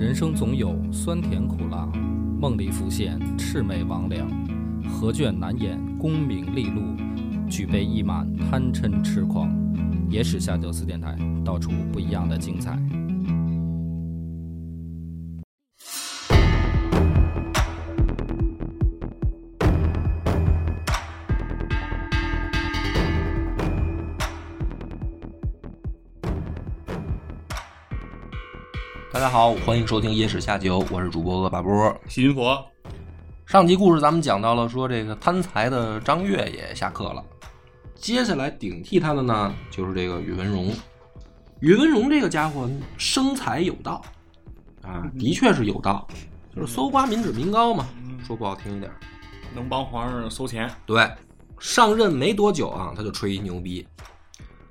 人生总有酸甜苦辣，梦里浮现魑魅魍魉，何卷难掩功名利禄，举杯一满贪嗔痴狂。野史下酒四电台，道出不一样的精彩。大家好，欢迎收听《野史下酒》，我是主播恶霸波。细菌佛，上集故事咱们讲到了，说这个贪财的张悦也下课了，接下来顶替他的呢，就是这个宇文荣。宇文荣这个家伙生财有道啊，的确是有道，就是搜刮民脂民膏嘛，说不好听一点。能帮皇上收钱，对，上任没多久啊，他就吹牛逼。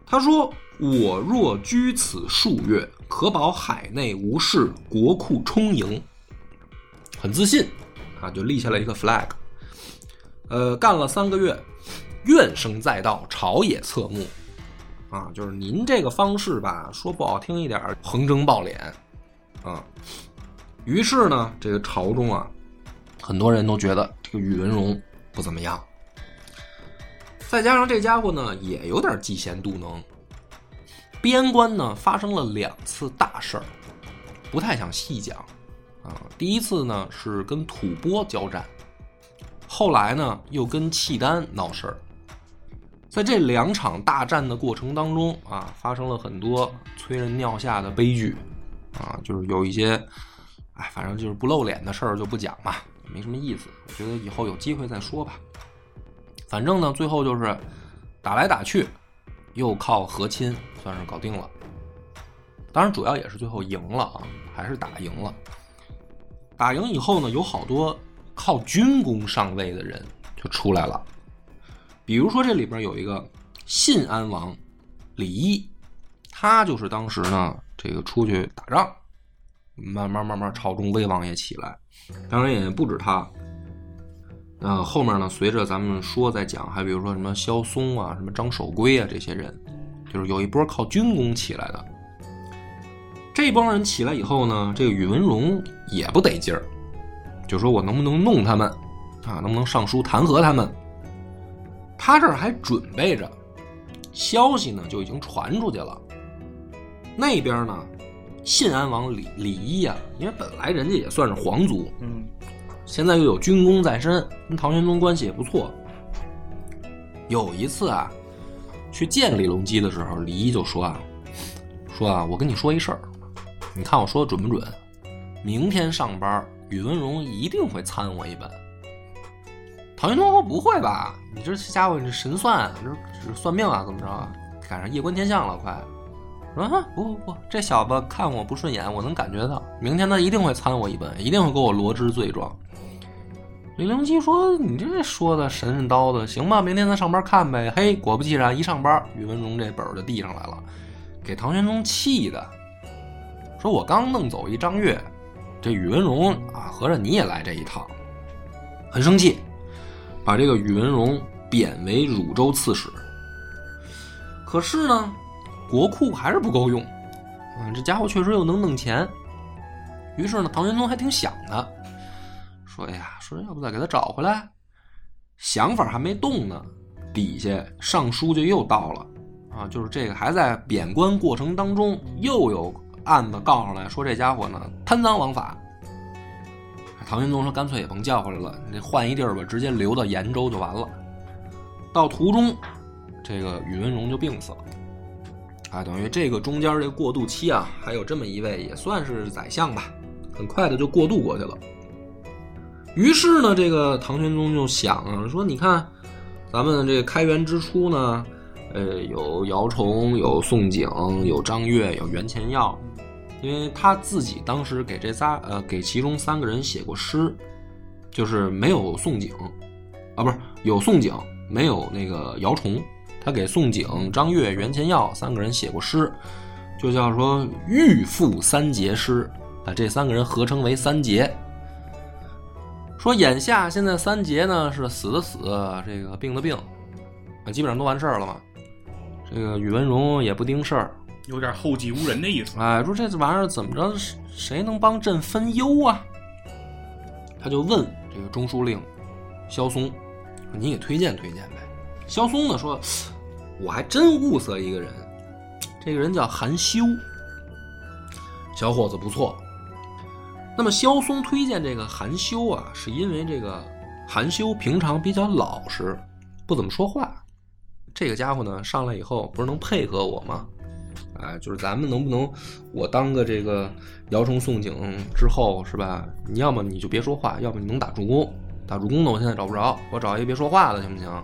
他说：“我若居此数月，可保海内无事，国库充盈。”很自信啊，就立下了一个 flag。呃，干了三个月，怨声载道，朝野侧目。啊，就是您这个方式吧，说不好听一点，横征暴敛啊。于是呢，这个朝中啊，很多人都觉得这个宇文荣不怎么样。再加上这家伙呢，也有点嫉贤妒能。边关呢发生了两次大事儿，不太想细讲啊。第一次呢是跟吐蕃交战，后来呢又跟契丹闹事儿。在这两场大战的过程当中啊，发生了很多催人尿下的悲剧啊，就是有一些，哎，反正就是不露脸的事儿就不讲嘛，没什么意思。我觉得以后有机会再说吧。反正呢，最后就是打来打去，又靠和亲算是搞定了。当然，主要也是最后赢了啊，还是打赢了。打赢以后呢，有好多靠军功上位的人就出来了。比如说，这里边有一个信安王李毅，他就是当时呢这个出去打仗，慢慢慢慢朝中威望也起来。当然也不止他。呃，后面呢，随着咱们说再讲，还比如说什么萧嵩啊、什么张守珪啊这些人，就是有一波靠军功起来的。这帮人起来以后呢，这个宇文荣也不得劲儿，就说我能不能弄他们啊？能不能上书弹劾他们？他这儿还准备着，消息呢就已经传出去了。那边呢，信安王李李一啊，因为本来人家也算是皇族，嗯，现在又有军功在身，跟唐玄宗关系也不错。有一次啊，去见李隆基的时候，李一就说啊，说啊，我跟你说一事儿，你看我说的准不准？明天上班，宇文荣一定会参我一本。唐玄宗说：“不会吧？你这家伙，你这神算，这算命啊？怎么着？赶上夜观天象了，快！”说：“啊，不不不，这小子看我不顺眼，我能感觉到，明天他一定会参我一本，一定会给我罗织罪状。”李隆基说：“你这说的神神叨的，行吧？明天咱上班看呗。”嘿，果不其然，一上班，宇文荣这本就递上来了，给唐玄宗气的，说：“我刚弄走一张月，这宇文荣啊，合着你也来这一套，很生气。”把这个宇文荣贬为汝州刺史，可是呢，国库还是不够用，啊，这家伙确实又能弄钱。于是呢，唐玄宗还挺想的，说：“呀，说要不再给他找回来？”想法还没动呢，底下上书就又到了，啊，就是这个还在贬官过程当中，又有案子告上来说这家伙呢贪赃枉法。唐玄宗说：“干脆也甭叫回来了，你换一地儿吧，直接留到延州就完了。”到途中，这个宇文荣就病死了。啊，等于这个中间这过渡期啊，还有这么一位也算是宰相吧，很快的就过渡过去了。于是呢，这个唐玄宗就想啊，说：“你看，咱们这个开元之初呢，呃，有姚崇，有宋璟，有张悦，有袁乾耀。”因为他自己当时给这仨呃给其中三个人写过诗，就是没有宋璟，啊不是有宋璟没有那个姚崇，他给宋璟、张悦、袁乾耀三个人写过诗，就叫说欲赋三杰诗，把这三个人合称为三杰。说眼下现在三杰呢是死的死，这个病的病，啊基本上都完事儿了嘛。这个宇文荣也不盯事儿。有点后继无人的意思。哎，说这玩意儿怎么着，谁能帮朕分忧啊？他就问这个中书令萧嵩，说你给推荐推荐呗。萧嵩呢说，我还真物色一个人，这个人叫韩休，小伙子不错。那么萧嵩推荐这个韩修啊，是因为这个韩修平常比较老实，不怎么说话。这个家伙呢，上来以后不是能配合我吗？哎，就是咱们能不能，我当个这个姚崇宋景之后是吧？你要么你就别说话，要么你能打助攻。打助攻的我现在找不着，我找一个别说话的行不行？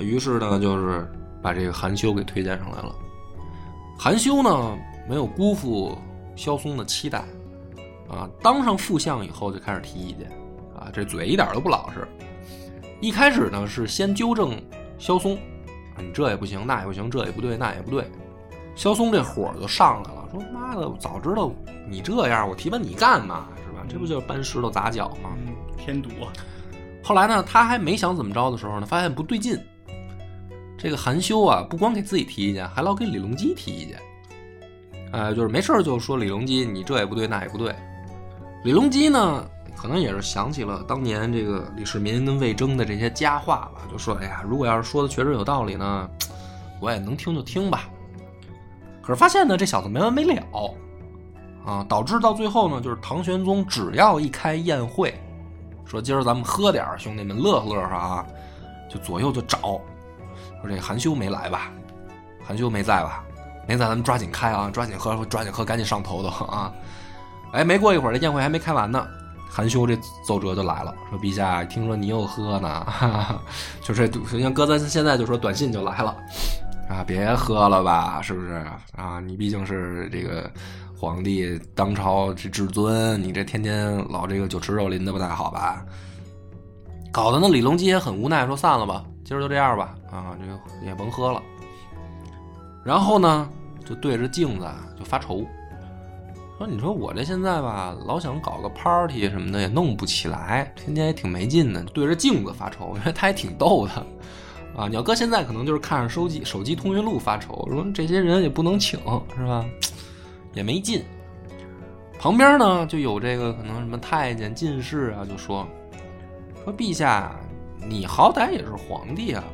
于是呢，就是把这个韩修给推荐上来了。韩修呢，没有辜负萧嵩的期待，啊，当上副相以后就开始提意见，啊，这嘴一点都不老实。一开始呢，是先纠正萧嵩，你这也不行，那也不行，这也不对，那也不对。萧嵩这火就上来了，说妈的，早知道你这样，我提拔你干嘛是吧？这不就是搬石头砸脚吗？嗯，添堵。后来呢，他还没想怎么着的时候呢，发现不对劲。这个韩修啊，不光给自己提意见，还老给李隆基提意见。哎，就是没事就说李隆基，你这也不对，那也不对。李隆基呢，可能也是想起了当年这个李世民跟魏征的这些佳话吧，就说：“哎呀，如果要是说的确实有道理呢，我也能听就听吧。”可是发现呢，这小子没完没了，啊，导致到最后呢，就是唐玄宗只要一开宴会，说今儿咱们喝点兄弟们乐呵乐呵啊，就左右就找。说这韩休没来吧？韩休没在吧？没在，咱们抓紧开啊，抓紧喝，抓紧喝，赶紧上头的啊！哎，没过一会儿，这宴会还没开完呢，韩休这奏折就来了，说陛下，听说你又喝呢，哈 哈就这，像哥咱现在就说短信就来了啊，别喝了吧，是不是啊？你毕竟是这个皇帝，当朝这至尊，你这天天老这个酒池肉林的不太好吧？搞得那李隆基也很无奈，说散了吧。今儿就这样吧，啊，这个也甭喝了。然后呢，就对着镜子就发愁，说：“你说我这现在吧，老想搞个 party 什么的，也弄不起来，天天也挺没劲的。对着镜子发愁，因为他也挺逗的，啊，你要搁现在可能就是看着手机手机通讯录发愁，说这些人也不能请，是吧？也没劲。旁边呢，就有这个可能什么太监、进士啊，就说说陛下。”你好歹也是皇帝啊！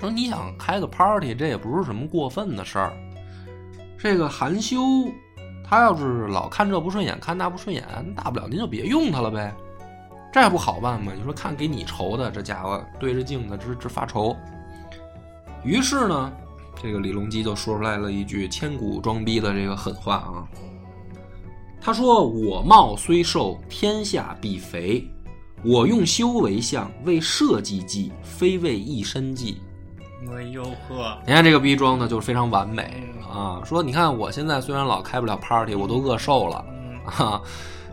说你想开个 party，这也不是什么过分的事儿。这个含羞，他要是老看这不顺眼，看那不顺眼，大不了您就别用他了呗，这不好办吗？你说看给你愁的，这家伙对着镜子直直发愁。于是呢，这个李隆基就说出来了一句千古装逼的这个狠话啊。他说：“我貌虽瘦，天下必肥。”我用修为相，为社稷计，非为一身计。哎呦呵！你看这个逼装的，就是非常完美啊！说你看我现在虽然老开不了 party，我都饿瘦了啊，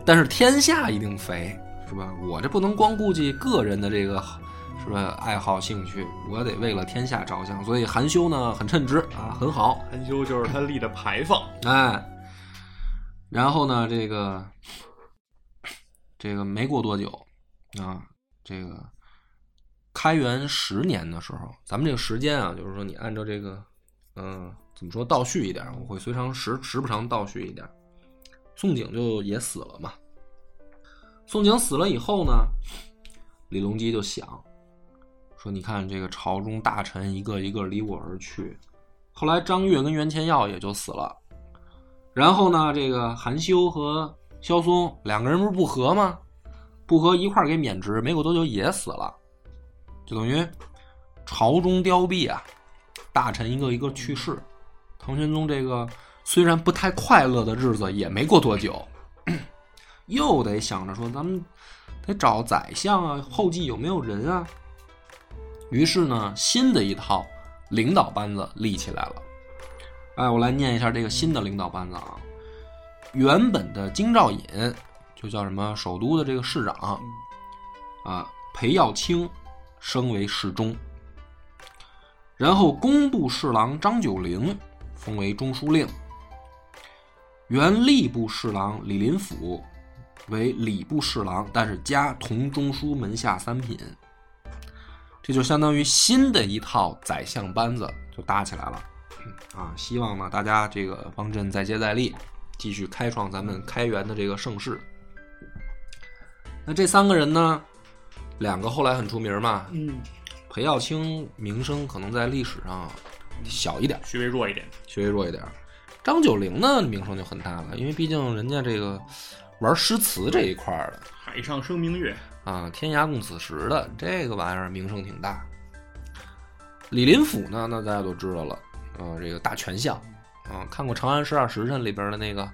但是天下一定肥，是吧？我这不能光顾及个人的这个，是吧？爱好兴趣，我得为了天下着想。所以含羞呢，很称职啊，很好。含羞就是他立的牌坊，哎。然后呢，这个这个没过多久。啊，这个开元十年的时候，咱们这个时间啊，就是说你按照这个，嗯，怎么说倒叙一点，我会随长时时不常倒叙一点。宋景就也死了嘛。宋景死了以后呢，李隆基就想说：“你看这个朝中大臣一个一个离我而去，后来张悦跟袁乾耀也就死了，然后呢，这个韩休和萧嵩两个人不是不和吗？”不和一块儿给免职，没过多久也死了，就等于朝中凋敝啊，大臣一个一个去世。唐玄宗这个虽然不太快乐的日子也没过多久，又得想着说咱们得找宰相啊，后继有没有人啊？于是呢，新的一套领导班子立起来了。哎，我来念一下这个新的领导班子啊，原本的京兆尹。就叫什么首都的这个市长，啊，裴耀卿升为侍中，然后工部侍郎张九龄封为中书令，原吏部侍郎李林甫为礼部侍郎，但是加同中书门下三品，这就相当于新的一套宰相班子就搭起来了。啊，希望呢大家这个帮朕再接再厉，继续开创咱们开元的这个盛世。那这三个人呢，两个后来很出名嘛，嗯，裴耀卿名声可能在历史上小一点，稍微弱一点。稍微弱一点。张九龄呢名声就很大了，因为毕竟人家这个玩诗词这一块儿的海上生明月，啊，天涯共此时的这个玩意儿名声挺大。李林甫呢，那大家都知道了，啊，这个大权相，啊，看过《长安十二时辰》里边的那个，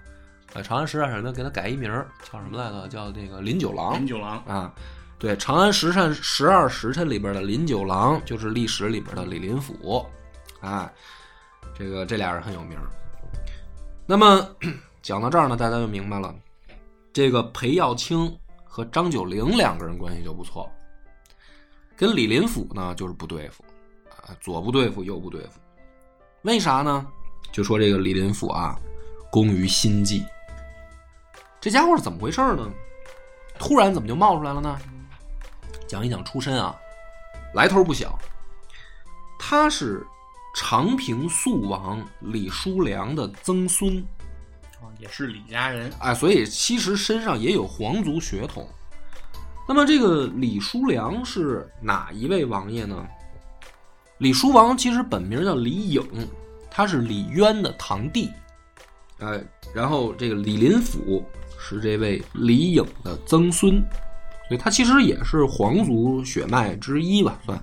呃，《长安十二时辰》给他改一名，叫什么来着？叫那个林九郎林九郎，啊。对，《长安十辰十二时辰》里边的林九郎就是历史里边的李林甫，啊，这个这俩人很有名。那么讲到这儿呢，大家就明白了，这个裴耀卿和张九龄两个人关系就不错，跟李林甫呢就是不对付，啊，左不对付，右不对付。为啥呢？就说这个李林甫啊，工于心计，这家伙是怎么回事呢？突然怎么就冒出来了呢？讲一讲出身啊，来头不小。他是长平肃王李叔良的曾孙，啊也是李家人。哎，所以其实身上也有皇族血统。那么这个李叔良是哪一位王爷呢？李叔王其实本名叫李颖，他是李渊的堂弟。哎，然后这个李林甫是这位李颖的曾孙，所以他其实也是皇族血脉之一吧，算。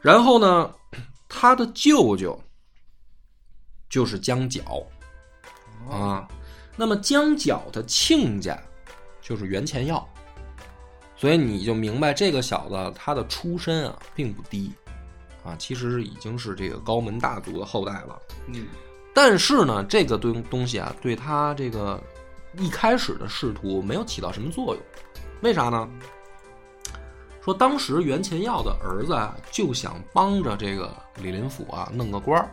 然后呢，他的舅舅就是江角啊。那么江角的亲家就是袁乾耀，所以你就明白这个小子他的出身啊并不低啊，其实已经是这个高门大族的后代了。嗯，但是呢，这个东东西啊，对他这个一开始的仕途没有起到什么作用。为啥呢？说当时袁乾耀的儿子啊，就想帮着这个李林甫啊弄个官儿，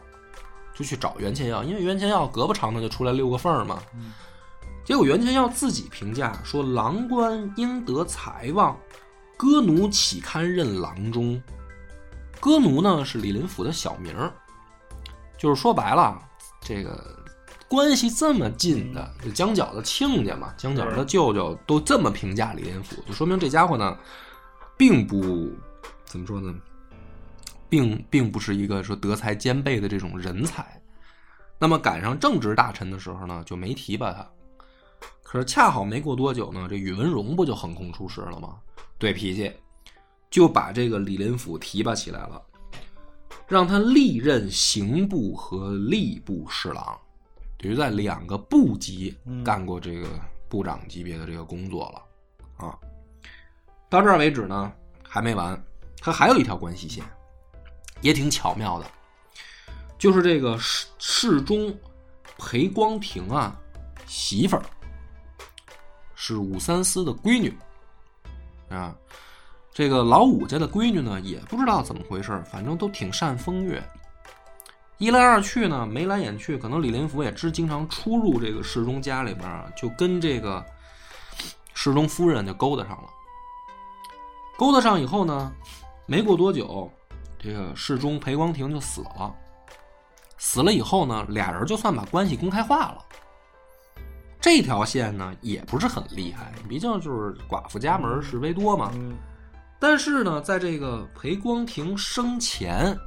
就去找袁乾耀，因为袁乾耀胳膊长的就出来溜个缝儿嘛。结果袁乾耀自己评价说：“郎官应得才望，歌奴岂堪任郎中？”歌奴呢是李林甫的小名儿，就是说白了，这个关系这么近的，就江角的亲家嘛，江角的舅舅都这么评价李林甫，就说明这家伙呢，并不怎么说呢，并并不是一个说德才兼备的这种人才。那么赶上正直大臣的时候呢，就没提拔他。可是恰好没过多久呢，这宇文荣不就横空出世了吗？对脾气，就把这个李林甫提拔起来了，让他历任刑部和吏部侍郎，等于在两个部级干过这个部长级别的这个工作了啊。到这儿为止呢，还没完，他还有一条关系线，也挺巧妙的，就是这个侍侍中裴光庭啊媳妇儿是武三思的闺女啊。这个老武家的闺女呢，也不知道怎么回事，反正都挺善风月。一来二去呢，眉来眼去，可能李林甫也知经常出入这个侍中家里边啊，就跟这个侍中夫人就勾搭上了。勾搭上以后呢，没过多久，这个侍中裴光庭就死了。死了以后呢，俩人就算把关系公开化了。这条线呢，也不是很厉害，毕竟就是寡妇家门是非多嘛。嗯但是呢，在这个裴光庭生前，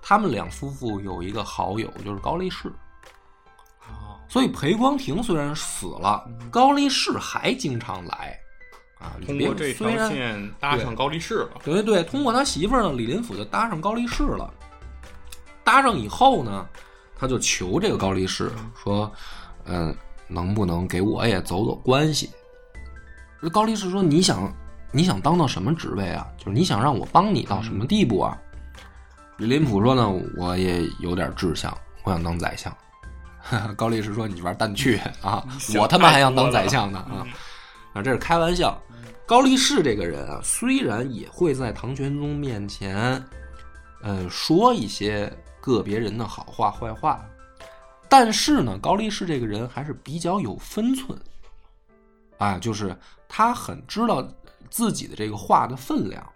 他们两夫妇有一个好友，就是高力士。哦，所以裴光庭虽然死了，高力士还经常来啊。通过这条线搭上高力士了。对对对，通过他媳妇儿呢，李林甫就搭上高力士了。搭上以后呢，他就求这个高力士说：“嗯、能不能给我也走走关系？”这高力士说：“你想你想当到什么职位啊？就是你想让我帮你到什么地步啊？”李林甫说呢：“我也有点志向，我想当宰相。”高力士说：“你玩蛋去啊！我他妈还想当宰相呢啊！”啊，这是开玩笑。高力士这个人啊，虽然也会在唐玄宗面前，呃，说一些个别人的好话、坏话，但是呢，高力士这个人还是比较有分寸，啊，就是他很知道自己的这个话的分量，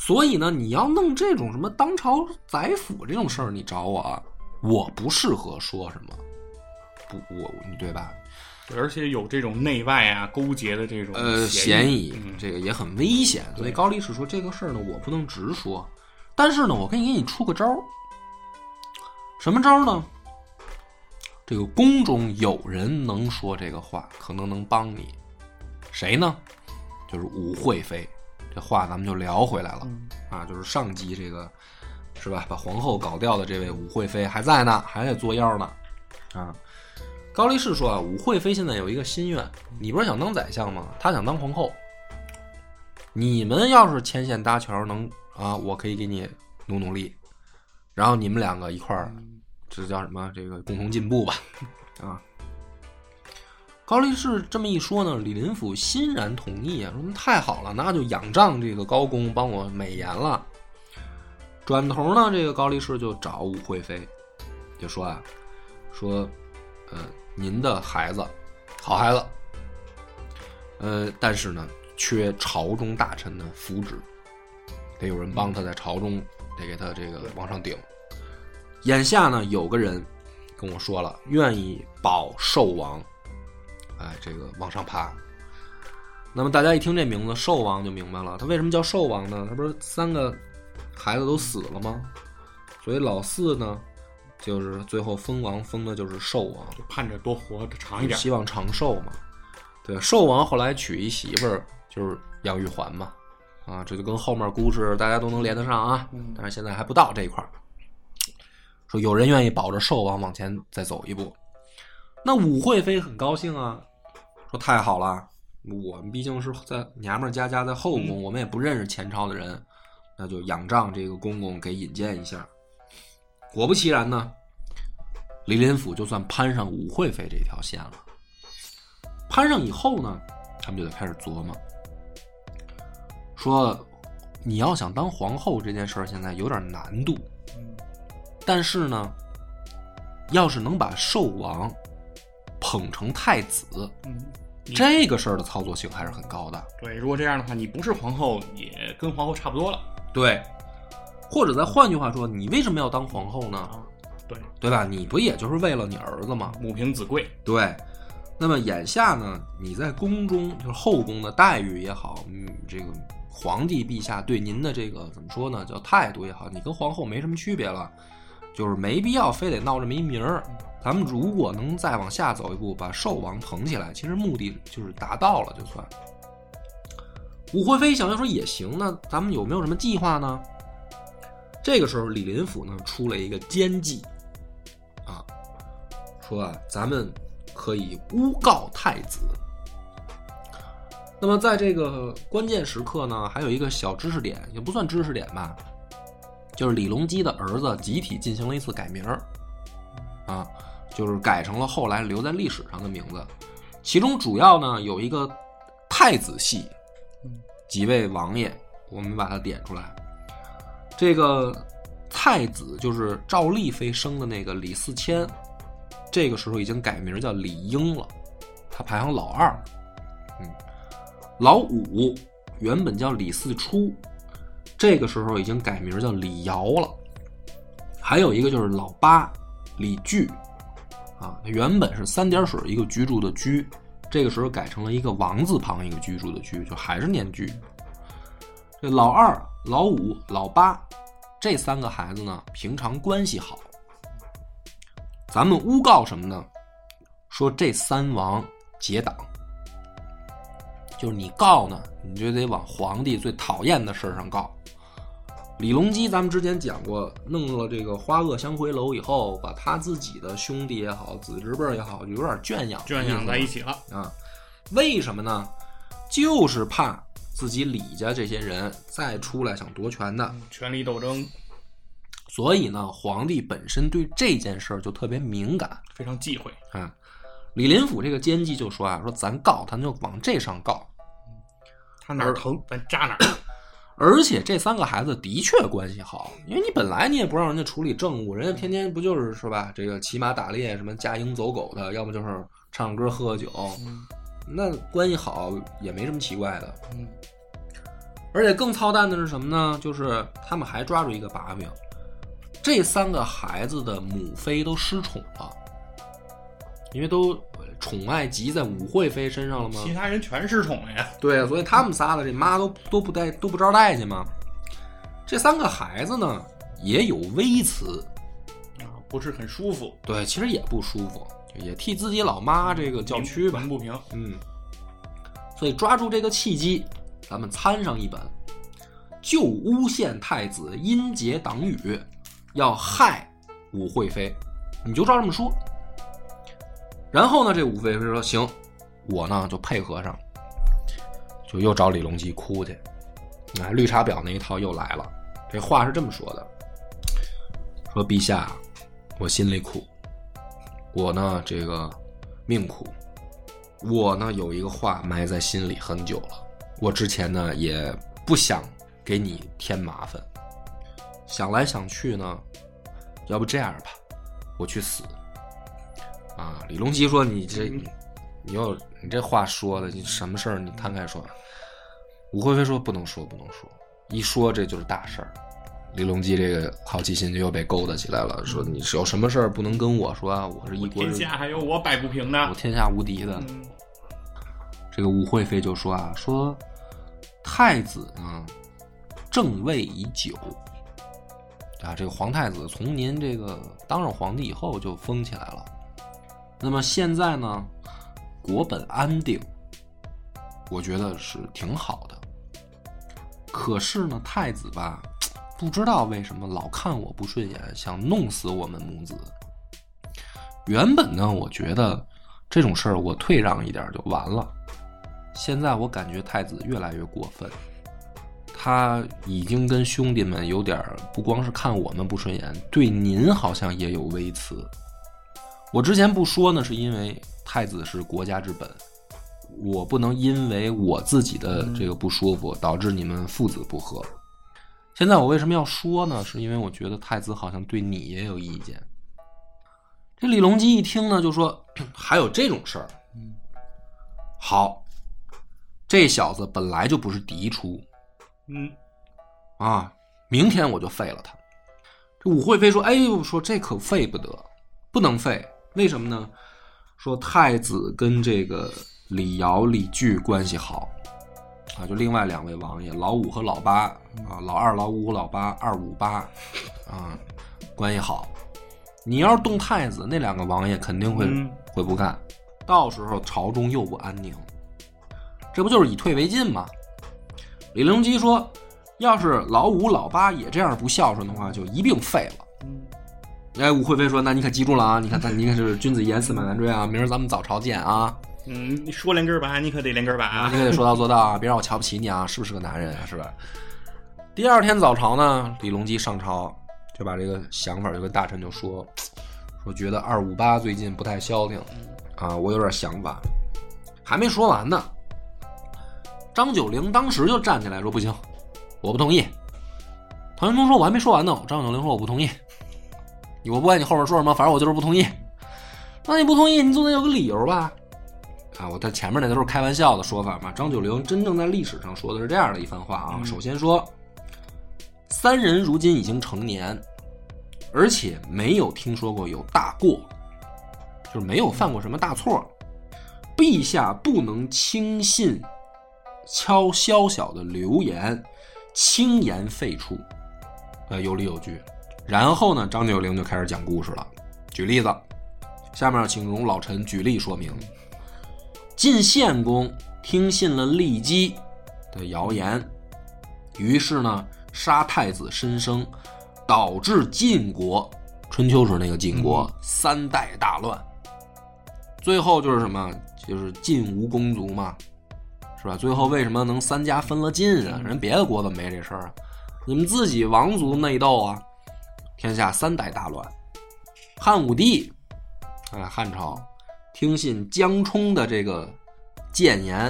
所以呢，你要弄这种什么当朝宰辅这种事儿，你找我啊，我不适合说什么，不，我你对吧？而且有这种内外啊勾结的这种呃，嫌嫌疑嗯，这个也很危险，所以高力士说这个事儿呢，我不能直说，但是呢，我可以给你出个招儿。什么招儿呢？这个宫中有人能说这个话，可能能帮你。谁呢？就是武惠妃。这话咱们就聊回来了、嗯啊，就是上集这个是吧？把皇后搞掉的这位武惠妃还在呢，还在作妖呢啊。高力士说啊，武惠妃现在有一个心愿，你不是想当宰相吗？她想当皇后。你们要是牵线搭桥能啊，我可以给你努努力，然后你们两个一块儿，这叫什么？这个共同进步吧，啊。高力士这么一说呢，李林甫欣然同意啊，说太好了，那就仰仗这个高公帮我美言了。转头呢，这个高力士就找武惠妃，就说啊，说，呃，您的孩子，好孩子，呃，但是呢，缺朝中大臣的扶植，得有人帮他在朝中得给他这个往上顶。眼下呢，有个人跟我说了，愿意保寿王，哎，这个往上爬。那么大家一听这名字“寿王”就明白了，他为什么叫寿王呢？他不是三个孩子都死了吗？所以老四呢，就是最后封王封的就是寿王。就盼着多活得长一点。希望长寿嘛。对，寿王后来娶一媳妇儿就是杨玉环嘛，啊，这就跟后面故事大家都能连得上啊。嗯但是现在还不到这一块儿。说有人愿意保着寿王往前再走一步，那武惠妃很高兴啊，说太好了，我们毕竟是在娘们儿家家在后宫，我们也不认识前朝的人，那就仰仗这个公公给引荐一下。果不其然呢，李林甫就算攀上武惠妃这条线了。攀上以后呢，他们就得开始琢磨，说你要想当皇后这件事儿现在有点难度，嗯但是呢，要是能把寿王捧成太子，嗯，这个事儿的操作性还是很高的。对，如果这样的话，你不是皇后，也跟皇后差不多了对，或者再换句话说，你为什么要当皇后呢？啊。对，对吧？你不也就是为了你儿子吗？母凭子贵。对。那么眼下呢，你在宫中就是后宫的待遇也好，嗯，这个皇帝陛下对您的这个怎么说呢，叫态度也好，你跟皇后没什么区别了，就是没必要非得闹这么一名儿。咱们如果能再往下走一步，把寿王捧起来，其实目的就是达到了，就算。武惠妃想要说也行，那咱们有没有什么计划呢？这个时候，李林甫呢出了一个奸计，啊，说啊，咱们可以诬告太子。那么在这个关键时刻呢，还有一个小知识点，也不算知识点吧，就是李隆基的儿子集体进行了一次改名，啊，就是改成了后来留在历史上的名字。其中主要呢有一个太子系几位王爷，我们把它点出来。这个太子就是赵丽妃生的那个李嗣谦，这个时候已经改名叫李英了，他排行老二。嗯，老五原本叫李嗣初，这个时候已经改名叫李尧了。还有一个就是老八李据，啊，原本是三点水一个居住的居，这个时候改成了一个王字旁一个居住的居，就还是念居。这老二、老五、老八这三个孩子呢，平常关系好。咱们诬告什么呢？说这三王结党，就是你告呢，你就得往皇帝最讨厌的事上告。李隆基，咱们之前讲过，弄了这个花萼香回楼以后，把他自己的兄弟也好，子侄辈儿也好，就有点圈养圈养在一起起了。啊。为什么呢？就是怕自己李家这些人再出来想夺权的，嗯权力斗争所以呢，皇帝本身对这件事儿就特别敏感非常忌讳。啊。李林甫这个奸计就说啊，说咱告他就往这上告，他哪儿疼，咱扎哪儿。而且这三个孩子的确关系好，因为你本来你也不让人家处理政务，人家天天不就是是吧？这个骑马打猎，什么驾鹰走狗的，要么就是唱歌喝酒，嗯那关系好也没什么奇怪的。嗯而且更操蛋的是什么呢？就是他们还抓住一个把柄，这三个孩子的母妃都失宠了，因为都宠爱集在武惠妃身上了吗？其他人全失宠了呀。对，所以他们仨的这妈都都不带都不招待见吗。这三个孩子呢也有微词，啊，不是很舒服，对，其实也不舒服，也替自己老妈这个叫屈吧鸣。不平。嗯，所以抓住这个契机，咱们参上一本，就诬陷太子阴结党羽，要害武惠妃，你就照这么说。然后呢，这武惠妃说：“行，我呢就配合上，就又找李隆基哭去。啊，绿茶婊那一套又来了。这话是这么说的：说陛下，我心里苦，我呢这个命苦，我呢有一个话埋在心里很久了。我之前呢也不想给你添麻烦，想来想去呢，要不这样吧，我去死。啊，李隆基说：“你这，你又你这话说的，你什么事儿？你摊开说。”武惠妃说：“不能说，不能说，一说这就是大事儿。”李隆基这个好奇心就又被勾搭起来了，说：“你是有什么事儿不能跟我说啊？我是一国天之下还有我摆不平的我。天下无敌的。嗯这个武惠妃就说啊，说太子呢正位已久啊，这个皇太子从您这个当上皇帝以后就封起来了。那么现在呢，国本安定，我觉得是挺好的。可是呢，太子吧，不知道为什么老看我不顺眼，想弄死我们母子。原本呢，我觉得这种事儿我退让一点就完了。现在我感觉太子越来越过分，他已经跟兄弟们有点儿不光是看我们不顺眼，对您好像也有微词。我之前不说呢，是因为太子是国家之本，我不能因为我自己的这个不舒服导致你们父子不和。现在我为什么要说呢？是因为我觉得太子好像对你也有意见。这李隆基一听呢，就说还有这种事儿。好，这小子本来就不是嫡出嗯，啊，明天我就废了他。这武惠妃说：“哎呦，说这可废不得，不能废。为什么呢？说太子跟这个李尧、李据关系好啊，就另外两位王爷老五和老八啊，老二、老五、老八，二五八啊，关系好。你要是动太子，那两个王爷肯定会、嗯会不干，到时候朝中又不安宁。这不就是以退为进吗？李隆基说：“要是老五、老八也这样不孝顺的话，就一并废了。”哎，武惠妃说：“那你可记住了啊！你看，咱你看是君子一言，驷马难追啊！明儿咱们早朝见啊！嗯，你说连根儿拔，你可得连根儿拔啊，你可得说到做到啊！别让我瞧不起你啊！是不是个男人啊？是吧？”第二天早朝呢，李隆基上朝就把这个想法就跟大臣就说：“说觉得二五八最近不太消停啊，我有点想法。”还没说完呢，张九龄当时就站起来说：“不行，我不同意。”唐玄宗说：“我还没说完呢。”张九龄说：“我不同意。”我不管你后面说什么，反正我就是不同意。那你不同意，你总得有个理由吧？啊，我在前面那都是开玩笑的说法嘛。张九龄真正在历史上说的是这样的一番话啊。嗯首先说，三人如今已经成年，而且没有听说过有大过，就是没有犯过什么大错。陛下不能轻信敲宵小的流言，轻言废黜，呃，有理有据。然后呢，张九龄就开始讲故事了。举例子，下面请容老臣举例说明。晋献公听信了骊姬的谣言，于是呢杀太子申生，导致晋国春秋时那个晋国、三代大乱。最后就是什么？就是晋无公族嘛，是吧？最后为什么能三家分了晋啊？人别的国怎么没这事儿啊？你们自己王族内斗啊！天下三代大乱，汉武帝，啊，汉朝听信江充的这个谏言，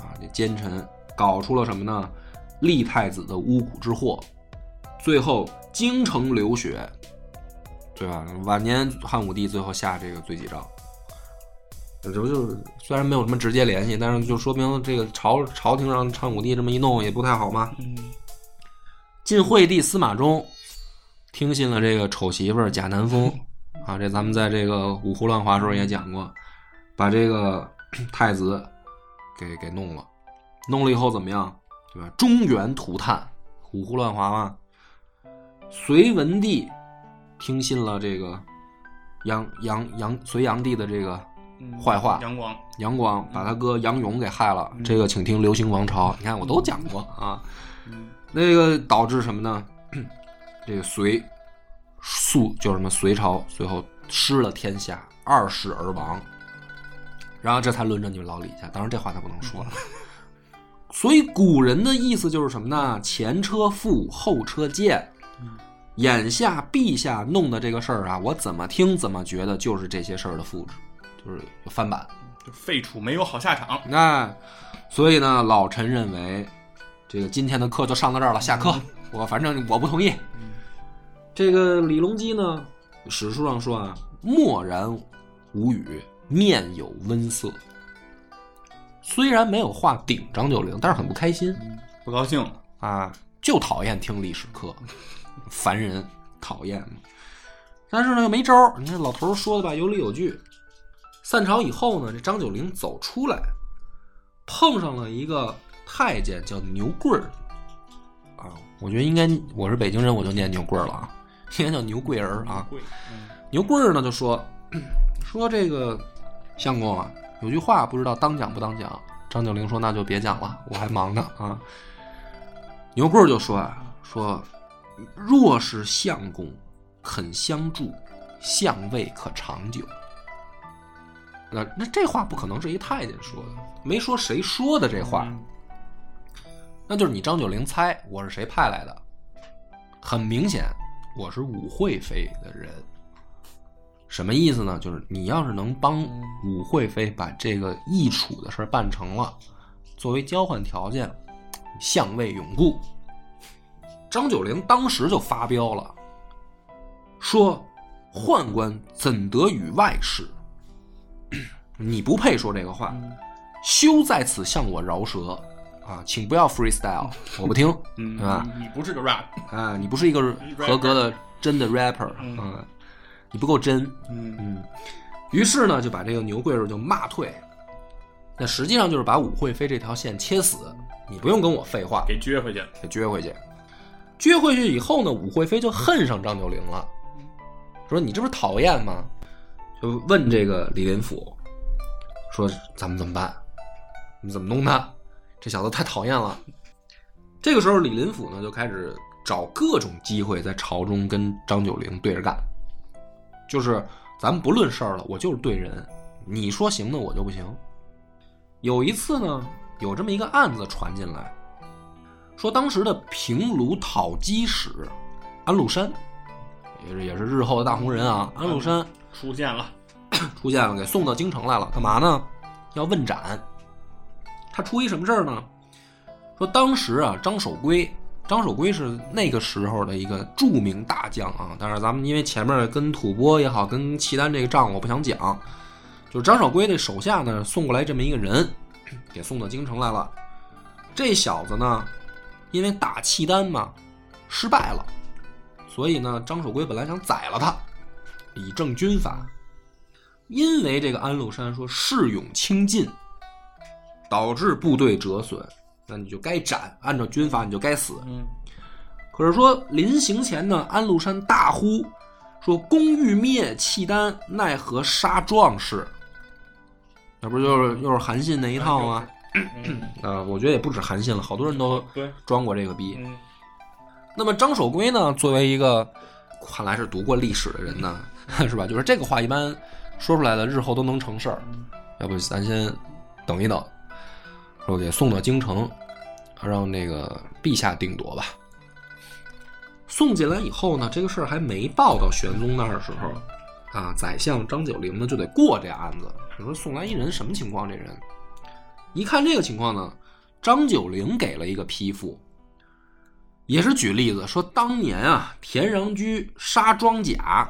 啊，这奸臣搞出了什么呢？立太子的巫蛊之祸，最后京城流血，对吧？晚年汉武帝最后下这个罪己诏。这不就是虽然没有什么直接联系，但是就说明这个朝朝廷让汉武帝这么一弄也不太好嘛。嗯晋惠帝司马衷听信了这个丑媳妇儿贾南风 啊，这咱们在这个五胡乱华时候也讲过，把这个 太子给给弄了，弄了以后怎么样，对吧？中原涂炭，五胡乱华嘛。隋文帝听信了这个杨杨杨隋炀帝的这个嗯坏话杨广，杨广把他哥杨勇给害了，这个请听《流星王朝》，你看我都讲过啊。嗯那个导致什么呢？这个隋肃就是什么隋朝最后失了天下，二世而亡，然后这才轮着你们老李家。当然这话他不能说了。所以古人的意思就是什么呢？前车覆，后车鉴。眼下陛下弄的这个事儿啊，我怎么听怎么觉得就是这些事儿的复制，就是翻版。就废除没有好下场。那所以呢，老臣认为，这个今天的课就上到这儿了，下课。我反正我不同意。这个李隆基呢，史书上说啊，默然无语，面有温色。虽然没有话顶张九龄，但是很不开心不高兴，啊，就讨厌听历史课，烦人，讨厌。但是呢，又没招儿你看老头说的吧，有理有据。散朝以后呢，这张九龄走出来，碰上了一个太监叫牛贵儿，啊，我觉得应该我是北京人，我就念牛贵儿了啊，应该叫牛贵儿啊。牛贵儿呢就说 说这个相公啊，有句话不知道当讲不当讲。张九龄说那就别讲了，我还忙呢啊。牛贵儿就说啊说，若是相公肯相助，相位可长久。那那这话不可能是一太监说的，没说谁说的这话，嗯那就是你张九龄猜我是谁派来的。很明显，我是武惠妃的人。什么意思呢？就是你要是能帮武惠妃把这个易楚的事儿办成了，作为交换条件，相位永固。张九龄当时就发飙了，说：“宦官怎得与外事？你不配说这个话，休在此向我饶舌啊！请不要 freestyle，我不听。嗯，对吧你你不是个 rap，啊，你不是一个合格的真的 rapper，嗯啊，你不够真。嗯嗯，于是呢，就把这个牛贵人就骂退。那实际上就是把武惠妃这条线切死，你不用跟我废话，给撅回去，给撅回去。撅回去以后呢，武惠妃就恨上张九龄了，说你这不是讨厌吗？就问这个李林甫，说咱们怎么办？你怎么弄他？这小子太讨厌了。这个时候，李林甫呢就开始找各种机会在朝中跟张九龄对着干，就是咱们不论事儿了，我就是对人，你说行的我就不行。有一次呢，有这么一个案子传进来，说当时的平卢讨击使安禄山，也是也是日后的大红人啊，安禄山出现了，出现了，给送到京城来了，干嘛呢？要问斩。他出一什么事儿呢？说当时啊，张守珪，张守珪是那个时候的一个著名大将啊。但是咱们因为前面跟吐蕃也好，跟契丹这个仗我不想讲，就是张守珪的手下呢送过来这么一个人，给送到京城来了。这小子呢，因为打契丹嘛，失败了，所以呢，张守珪本来想宰了他，以正军法。因为这个安禄山说恃勇轻进，导致部队折损，那你就该斩，按照军法你就该死。嗯可是说临行前呢，安禄山大呼说：“公欲灭契丹，奈何杀壮士？”那不就是又是韩信那一套吗？嗯，啊、我觉得也不止韩信了，好多人都对，装过这个逼。嗯那么张守珪呢，作为一个看来是读过历史的人呢，是吧？就是这个话一般说出来的，日后都能成事儿。要不咱先等一等，说给送到京城，让那个陛下定夺吧。送进来以后呢，这个事儿还没报到玄宗那儿的时候，啊，宰相张九龄呢就得过这案子。你说送来一人什么情况？这人一看这个情况呢，张九龄给了一个批复，也是举例子说，当年啊，田穰苴杀庄贾，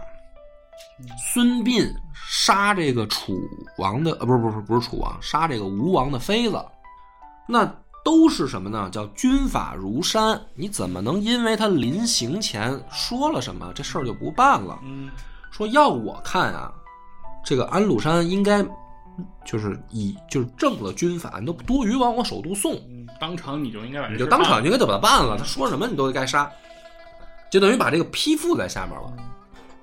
孙膑杀这个楚王的，呃，不是不是不是楚王，杀这个吴王的妃子，那都是什么呢？叫军法如山，你怎么能因为他临行前说了什么，这事儿就不办了？嗯说要我看啊，这个安禄山应该就是以就是正了军法，你都多余往我首都送，嗯，当场你就应该把这你就当场就应该把他办了，他说什么你都该杀，就等于把这个批复在下面了。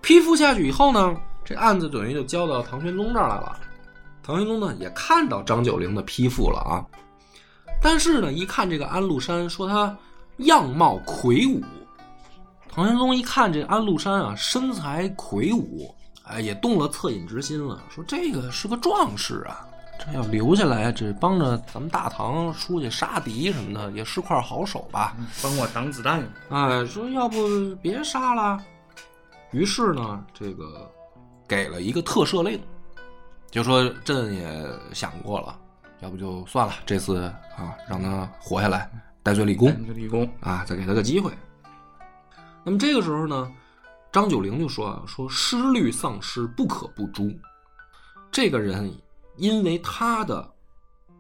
批复下去以后呢，这案子等于就交到唐玄宗这儿来了。唐玄宗呢也看到张九龄的批复了啊，但是呢，一看这个安禄山，说他样貌魁梧。唐玄宗一看这安禄山啊，身材魁梧，哎，也动了恻隐之心了，说这个是个壮士啊，这要留下来，这帮着咱们大唐出去杀敌什么的，也是块好手吧。嗯帮我挡子弹。哎，说要不别杀了。于是呢，这个给了一个特赦令，就说朕也想过了，要不就算了，这次啊让他活下来，戴罪立功戴罪立功，啊，再给他个机会。那么这个时候呢，张九龄就说啊，说失律丧失，不可不诛。这个人因为他的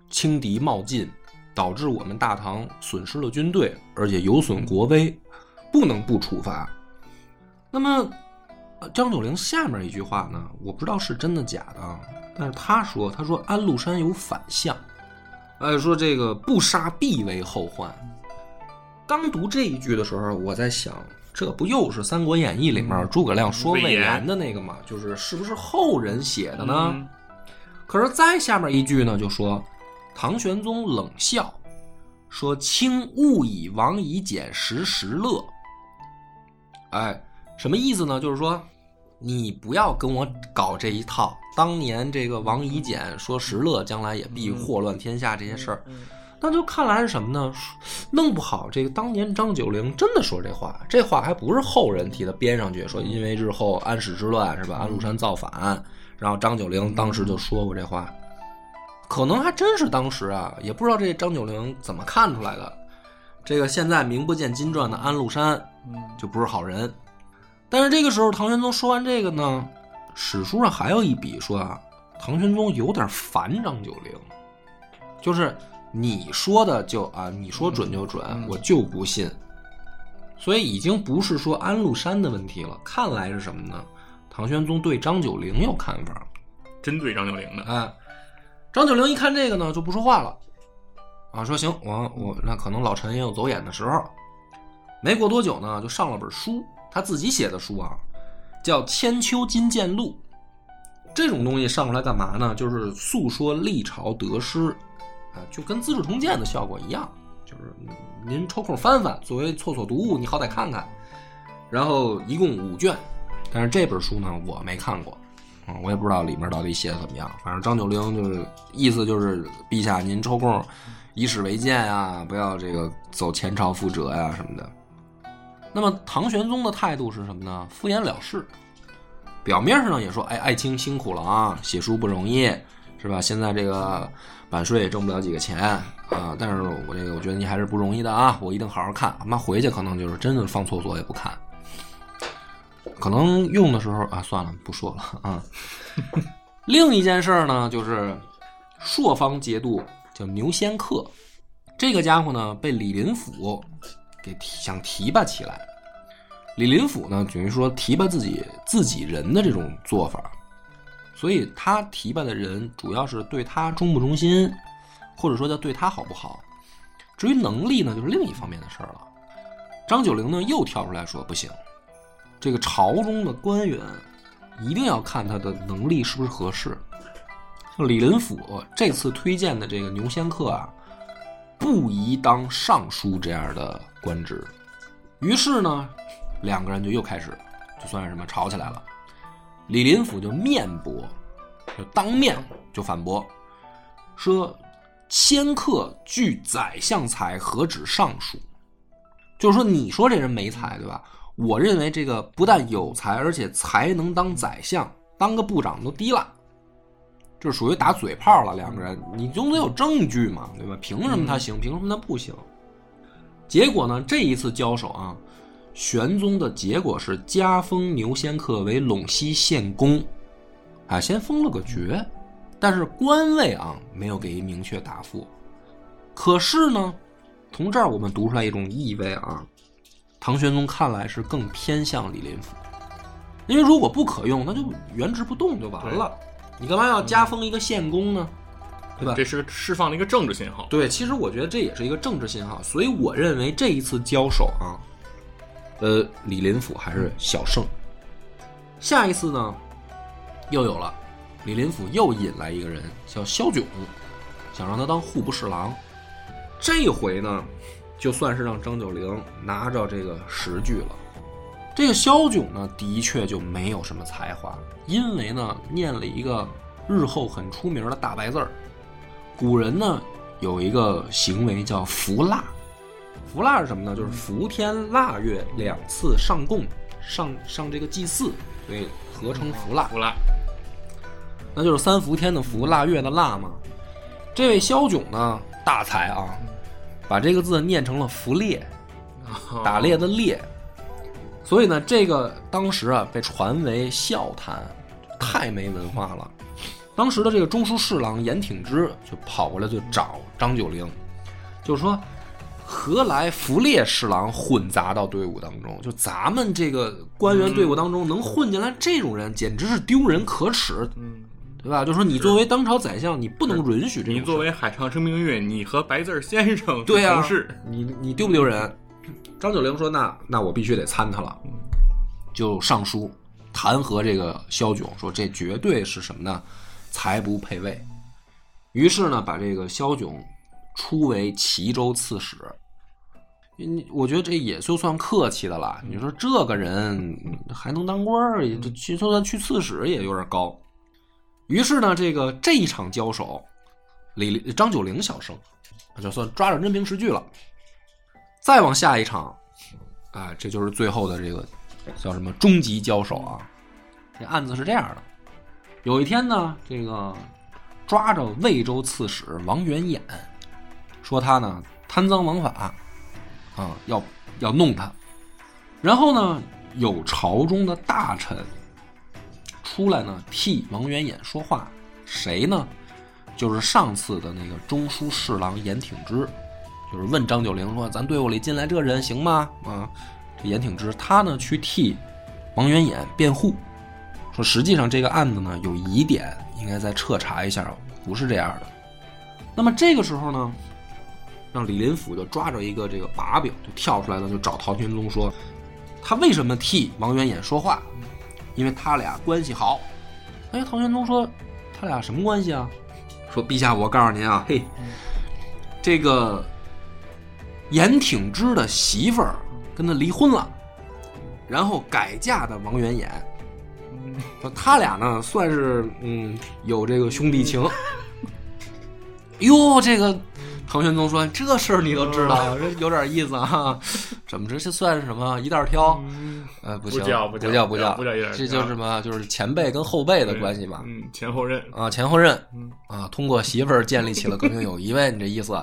轻敌冒进，导致我们大唐损失了军队，而且有损国威，不能不处罚。那么，呃张九龄下面一句话呢，我不知道是真的假的啊，但是他说，他说安禄山有反相，哎，说这个不杀必为后患。刚读这一句的时候，我在想，这不又是《三国演义》里面诸葛亮说魏延的那个吗？就是是不是后人写的呢？嗯可是再下面一句呢，就说唐玄宗冷笑，说：“卿勿以王以简时时乐。”哎，什么意思呢？就是说，你不要跟我搞这一套。当年这个王以简说石勒将来也必祸乱天下这些事儿，嗯那就看来是什么呢？弄不好这个当年张九龄真的说这话，这话还不是后人替他编上去，说因为日后安史之乱是吧？安禄山造反，然后张九龄当时就说过这话，可能还真是当时啊，也不知道这张九龄怎么看出来的。这个现在名不见经传的安禄山嗯就不是好人，但是这个时候唐玄宗说完这个呢，史书上还有一笔说啊，唐玄宗有点烦张九龄，就是你说的就啊，你说准就准，嗯我就不信。所以已经不是说安禄山的问题了，看来是什么呢？唐玄宗对张九龄有看法。针对张九龄的，哎，张九龄一看这个呢，就不说话了，啊，说行，我我那可能老臣也有走眼的时候。没过多久呢，就上了本书，他自己写的书啊，叫《千秋金鉴录》。这种东西上出来干嘛呢？就是诉说历朝得失，啊，就跟《资治通鉴》的效果一样，就是您抽空翻翻，作为凑凑读物，你好歹看看。然后一共五卷，但是这本书呢，我没看过。嗯，我也不知道里面到底写的怎么样。反正张九龄就是意思就是，陛下您抽空以史为鉴啊，不要这个走前朝覆辙呀、什么的。那么唐玄宗的态度是什么呢？敷衍了事，表面上呢也说，哎，爱卿辛苦了啊，写书不容易，是吧？现在这个版税也挣不了几个钱啊，但是我这个我觉得你还是不容易的啊，我一定好好看。妈回去可能就是真的放厕所也不看。可能用的时候啊，算了，不说了啊。另一件事儿呢，就是朔方节度叫牛仙客，这个家伙呢被李林甫给提想提拔起来。李林甫呢，等于说提拔自己自己人的这种做法，所以他提拔的人主要是对他忠不忠心，或者说叫对他好不好。至于能力呢，就是另一方面的事儿了。张九龄呢又跳出来说不行，这个朝中的官员一定要看他的能力是不是合适。像李林甫这次推荐的这个牛仙客啊，不宜当尚书这样的官职。于是呢，两个人就又开始，就算是什么吵起来了。李林甫就面驳，就当面就反驳，说：“迁客据宰相才，何止尚书？”就是说，你说这人没才，对吧？我认为这个不但有才，而且才能当宰相，当个部长都低了，这属于打嘴炮了。两个人，你总得有证据嘛，对吧？凭什么他行？凭什么他不行？结果呢，这一次交手啊，玄宗的结果是加封牛仙客为陇西县公，啊，先封了个爵，但是官位啊没有给一明确答复。可是呢，从这儿我们读出来一种意味啊，唐玄宗看来是更偏向李林甫，因为如果不可用，那就原职不动就完了。你干嘛要加封一个县公呢？对吧？这是释放了一个政治信号。对，其实我觉得这也是一个政治信号，所以我认为这一次交手啊，呃，李林甫还是小胜。下一次呢，又有了，李林甫又引来一个人叫萧炯，想让他当户部侍郎。这回呢，就算是让张九龄拿着这个实据了。这个萧炯呢，的确就没有什么才华，因为呢，念了一个日后很出名的大白字儿。古人呢有一个行为叫伏腊，伏腊是什么呢？就是伏天腊月两次上供，上上这个祭祀，所以合称伏腊。服了，那就是三伏天的伏，腊月的腊嘛。这位萧炯呢，大才啊，把这个字念成了伏猎，打猎的猎。所以呢，这个当时啊被传为笑谈，太没文化了。当时的这个中书侍郎严挺之就跑过来就找张九龄，就说，何来伏猎侍郎混杂到队伍当中？就咱们这个官员队伍当中能混进来这种人，简直是丢人可耻，嗯，对吧？就说你作为当朝宰相，你不能允许这种。你作为海上生明月，你和白字儿先生对呀、同事，你你丢不丢人？张九龄说：“那那我必须得参他了，就上书弹劾这个萧炯，说这绝对是什么呢？才不配位。于是呢，把这个萧炯出为齐州刺史。你我觉得这也就算客气的了。你说这个人还能当官儿，去就算去刺史也有点高。于是呢，这个这一场交手，李张九龄小胜，就算抓着真凭实据了。再往下一场，啊，这就是最后的这个叫什么终极交手啊。这案子是这样的：有一天呢，这个抓着魏州刺史王元衍，说他呢贪赃枉法，啊，要要弄他。然后呢，有朝中的大臣出来呢替王元衍说话，谁呢？就是上次的那个中书侍郎严挺之。就是问张九龄说：“咱队伍里进来这人行吗？”啊，这严挺之他呢去替王元衍辩护，说实际上这个案子呢有疑点，应该再彻查一下，不是这样的。那么这个时候呢，让李林甫就抓着一个这个把柄，就跳出来了，就找唐玄宗说，他为什么替王元衍说话？因为他俩关系好。哎，唐玄宗说他俩什么关系啊？说陛下，我告诉您啊，嘿，这个。严挺之的媳妇儿跟他离婚了，然后改嫁的王元衍，他俩呢算是嗯有这个兄弟情。哟，这个唐玄宗说这事儿你都知道，这有点意思啊。怎么着这算是什么一袋挑？呃，不行，不叫不不叫不叫不叫这就是什么？就是前辈跟后辈的关系嘛。嗯，前后任，啊，前后任嗯啊，通过媳妇儿建立起了革命友谊呗，你这意思？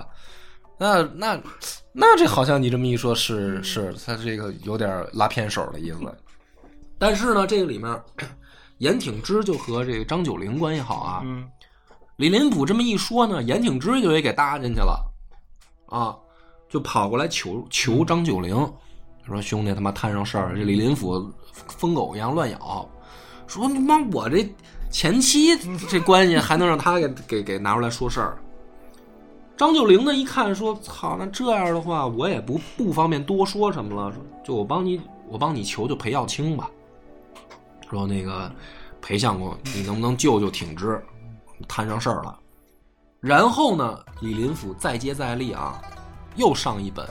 那那那这好像你这么一说，是是，他这个有点拉偏手的意思。但是呢，这个里面，严挺之就和这个张九龄关系好啊。嗯李林甫这么一说呢，严挺之就也给搭进去了，啊，就跑过来求求张九龄，说兄弟他妈摊上事儿，这李林甫疯狗一样乱咬，说你妈我这前妻这关系还能让他给给给拿出来说事儿。张九龄呢一看说操，那这样的话我也不不方便多说什么了，就我帮你我帮你求求裴耀清吧，说那个裴相公你能不能救救挺之？摊上事儿了。然后呢，李林甫再接再厉啊，又上一本，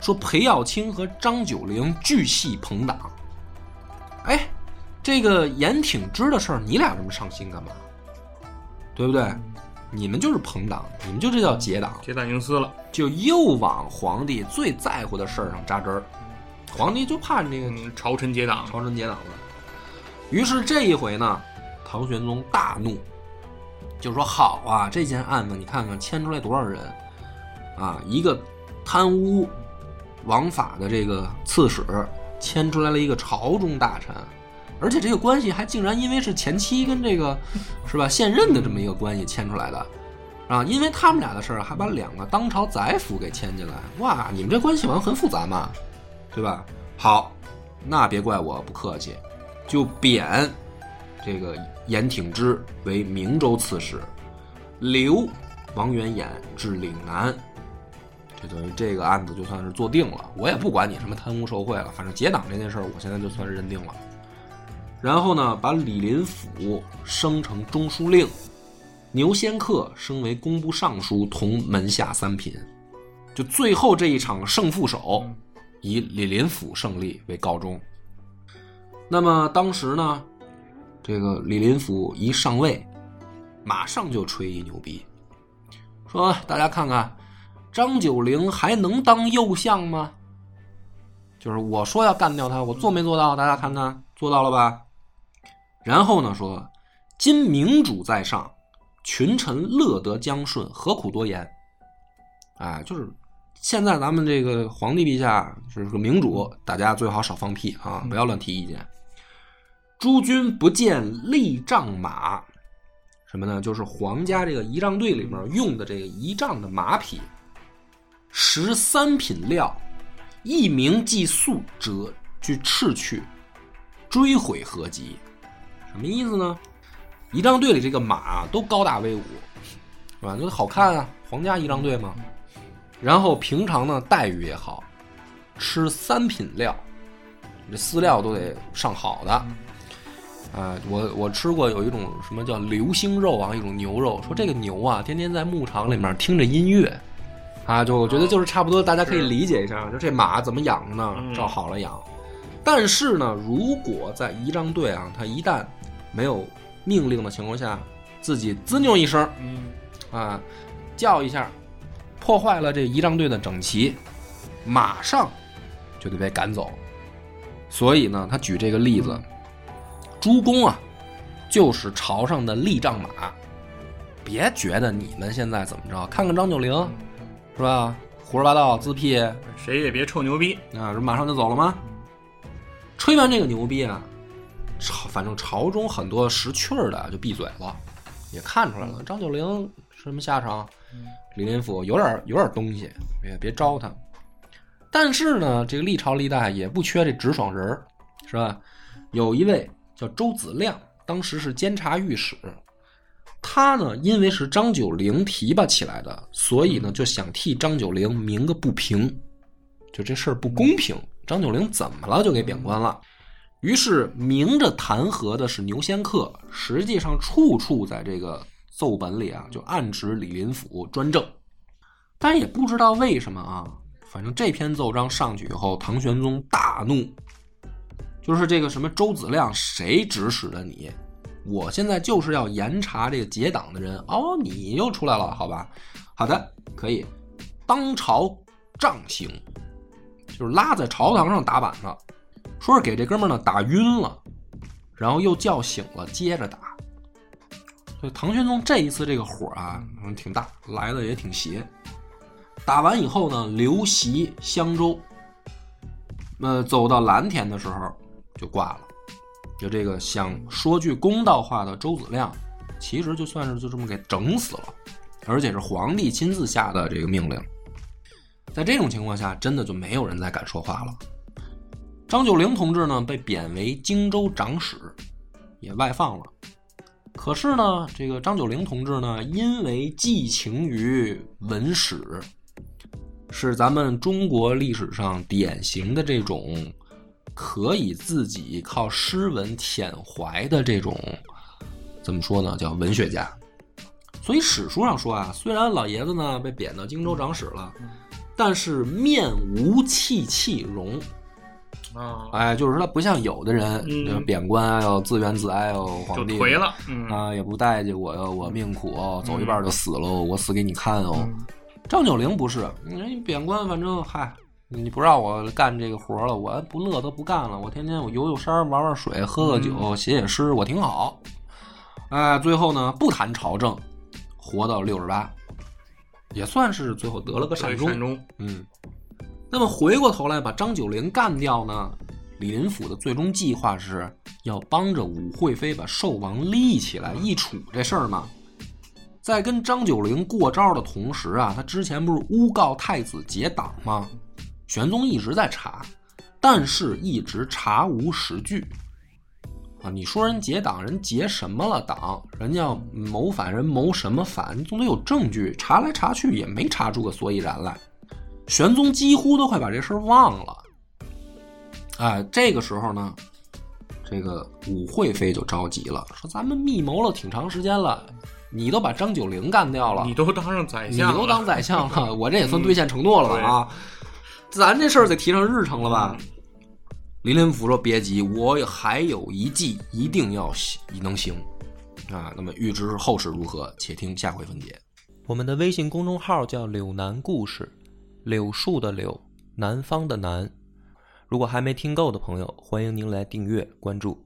说裴耀卿和张九龄巨系朋党。哎，这个严挺之的事儿，你俩这么上心干嘛？对不对？你们就是朋党，你们就这叫结党，结党营私了，就又往皇帝最在乎的事儿上扎针儿。皇帝就怕你这个嗯，朝臣结党，朝臣结党了。于是这一回呢，唐玄宗大怒，就说：“好啊，这件案子你看看牵出来多少人啊！一个贪污枉法的这个刺史，牵出来了一个朝中大臣，而且这个关系还竟然因为是前妻跟这个是吧现任的这么一个关系牵出来的，啊，因为他们俩的事儿还把两个当朝宰辅给牵进来，哇，你们这关系好像很复杂嘛，对吧？好，那别怪我不客气，就贬这个严挺之为明州刺史，留王元衍至岭南。就等于这个案子就算是做定了，我也不管你什么贪污受贿了，反正结党这件事儿，我现在就算是认定了。然后呢，把李林甫升成中书令，牛仙客升为工部尚书，同门下三品。就最后这一场胜负手，以李林甫胜利为告终。那么当时呢，这个李林甫一上位，马上就吹一牛逼，说大家看看。张九龄还能当右相吗？就是我说要干掉他，我做没做到？大家看看，做到了吧？然后呢，说今明主在上，群臣乐得江顺，何苦多言？哎，就是现在咱们这个皇帝陛下是个明主，大家最好少放屁啊，不要乱提意见。诸君不见立仗马，什么呢？就是皇家这个仪仗队里面用的这个仪仗的马匹。十三品料，一名寄宿者，去斥去，追悔何及？什么意思呢？仪仗队里这个马都高大威武，是吧？就好看啊，皇家仪仗队嘛。然后平常呢待遇也好，吃三品料，这饲料都得上好的。啊，我我吃过有一种什么叫流星肉啊，一种牛肉，说这个牛啊，天天在牧场里面听着音乐。啊，就我觉得就是差不多，大家可以理解一下，就这马怎么养的呢？照好了养，但是呢，如果在仪仗队啊，他一旦没有命令的情况下，自己滋扭一声，啊，叫一下，破坏了这仪仗队的整齐，马上就得被赶走。所以呢，他举这个例子，诸公啊，就是朝上的立仗马，别觉得你们现在怎么着，看看张九龄。是吧？胡说八道，自辟，谁也别臭牛逼啊！这马上就走了吗？吹完这个牛逼啊，朝反正朝中很多识趣儿的就闭嘴了，也看出来了张九龄什么下场。李林甫有点有点东西，别别招他。但是呢，这个历朝历代也不缺这直爽人是吧？有一位叫周子亮，当时是监察御史。他呢，因为是张九龄提拔起来的，所以呢就想替张九龄鸣个不平，就这事儿不公平。张九龄怎么了，就给贬官了。于是明着弹劾的是牛仙客，实际上处处在这个奏本里啊，就暗指李林甫专政。但也不知道为什么啊，反正这篇奏章上去以后，唐玄宗大怒，就是这个什么周子亮，谁指使的你？我现在就是要严查这个结党的人哦，你又出来了，好吧？好的，可以，当朝杖刑，就是拉在朝堂上打板子，说是给这哥们儿呢打晕了，然后又叫醒了，接着打。所以唐玄宗这一次这个火啊，挺大，来的也挺邪。打完以后呢，刘袭襄州，呃，走到蓝田的时候就挂了。就这个想说句公道话的周子亮，其实就算是就这么给整死了，而且是皇帝亲自下的这个命令。在这种情况下，真的就没有人再敢说话了。张九龄同志呢，被贬为荆州长史，也外放了。可是呢，这个张九龄同志呢，因为寄情于文史，是咱们中国历史上典型的这种。可以自己靠诗文填怀的这种，怎么说呢？叫文学家。所以史书上说啊，虽然老爷子呢被贬到荆州长史了，但是面无戚戚容。啊，哎，就是说他不像有的人，贬官要自怨自哀哦，皇帝颓了啊，也不待见我哟，我命苦哦，走一半就死喽，我死给你看哦。张九龄不是，你贬官反正嗨。你不让我干这个活了，我不乐都不干了。我天天我游游山、玩玩水、喝喝酒、写写诗，我挺好。哎，最后呢，不谈朝政，活到六十八，也算是最后得了个善终。善终。嗯。那么回过头来把张九龄干掉呢，李林甫的最终计划是要帮着武惠妃把寿王立起来易储这事儿嘛。在跟张九龄过招的同时啊，他之前不是诬告太子结党吗？玄宗一直在查，但是一直查无实据。啊，你说人结党，人结什么了党？人家谋反人谋什么反？你总得有证据。查来查去也没查出个所以然来。玄宗几乎都快把这事儿忘了。哎，这个时候呢，这个武惠妃就着急了，说：“咱们密谋了挺长时间了，你都把张九龄干掉了，你都当上宰相，你都当宰相了，我这也算兑现承诺了吧？啊，咱这事儿得提上日程了吧？”李林甫说：“别急，我还有一计，一定要行能行啊！那么预知后事如何，且听下回分解。我们的微信公众号叫‘柳南故事’，柳树的柳，南方的南。如果还没听够的朋友，欢迎您来订阅关注。”